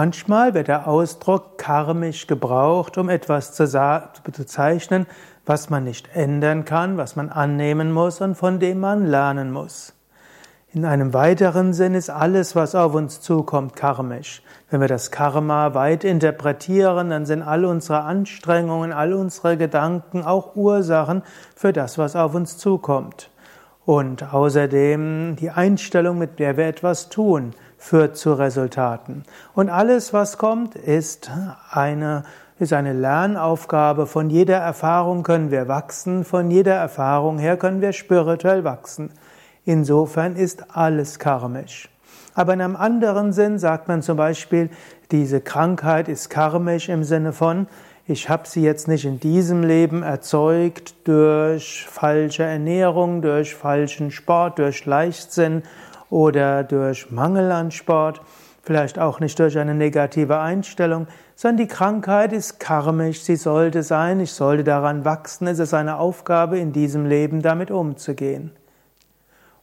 Manchmal wird der Ausdruck karmisch gebraucht, um etwas zu bezeichnen, was man nicht ändern kann, was man annehmen muss und von dem man lernen muss. In einem weiteren Sinn ist alles, was auf uns zukommt, karmisch. Wenn wir das Karma weit interpretieren, dann sind all unsere Anstrengungen, all unsere Gedanken auch Ursachen für das, was auf uns zukommt. Und außerdem die Einstellung, mit der wir etwas tun, führt zu Resultaten. Und alles, was kommt, ist eine, ist eine Lernaufgabe. Von jeder Erfahrung können wir wachsen, von jeder Erfahrung her können wir spirituell wachsen. Insofern ist alles karmisch. Aber in einem anderen Sinn sagt man zum Beispiel, diese Krankheit ist karmisch im Sinne von, ich habe sie jetzt nicht in diesem Leben erzeugt durch falsche Ernährung, durch falschen Sport, durch Leichtsinn oder durch Mangel an Sport, vielleicht auch nicht durch eine negative Einstellung, sondern die Krankheit ist karmisch, sie sollte sein, ich sollte daran wachsen, es ist eine Aufgabe in diesem Leben damit umzugehen.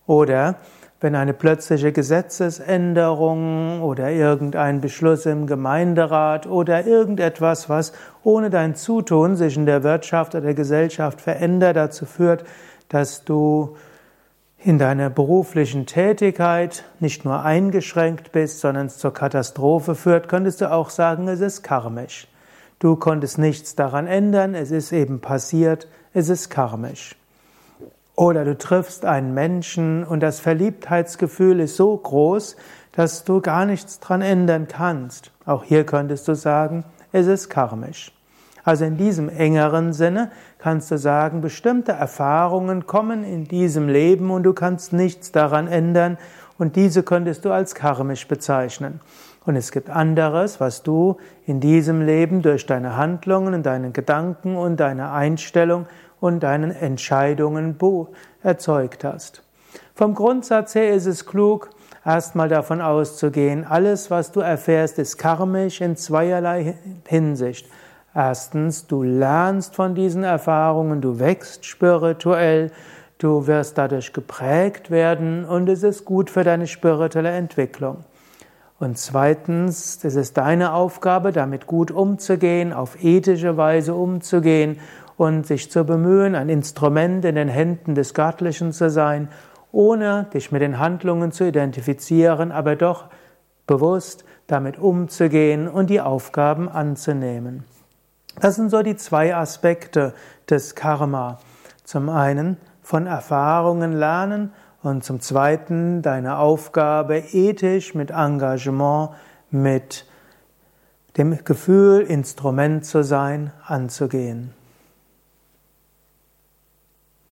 Oder wenn eine plötzliche Gesetzesänderung oder irgendein Beschluss im Gemeinderat oder irgendetwas, was ohne dein Zutun sich in der Wirtschaft oder der Gesellschaft verändert, dazu führt, dass du in deiner beruflichen Tätigkeit nicht nur eingeschränkt bist, sondern es zur Katastrophe führt, könntest du auch sagen, es ist karmisch. Du konntest nichts daran ändern, es ist eben passiert, es ist karmisch. Oder du triffst einen Menschen und das Verliebtheitsgefühl ist so groß, dass du gar nichts dran ändern kannst. Auch hier könntest du sagen, es ist karmisch. Also in diesem engeren Sinne kannst du sagen, bestimmte Erfahrungen kommen in diesem Leben und du kannst nichts daran ändern und diese könntest du als karmisch bezeichnen. Und es gibt anderes, was du in diesem Leben durch deine Handlungen, deine Gedanken und deine Einstellung und deinen Entscheidungen erzeugt hast. Vom Grundsatz her ist es klug, erstmal davon auszugehen, alles, was du erfährst, ist karmisch in zweierlei Hinsicht. Erstens, du lernst von diesen Erfahrungen, du wächst spirituell, du wirst dadurch geprägt werden und es ist gut für deine spirituelle Entwicklung. Und zweitens, es ist deine Aufgabe, damit gut umzugehen, auf ethische Weise umzugehen und sich zu bemühen, ein Instrument in den Händen des Göttlichen zu sein, ohne dich mit den Handlungen zu identifizieren, aber doch bewusst damit umzugehen und die Aufgaben anzunehmen. Das sind so die zwei Aspekte des Karma. Zum einen von Erfahrungen lernen und zum zweiten deine Aufgabe ethisch mit Engagement, mit dem Gefühl, Instrument zu sein, anzugehen.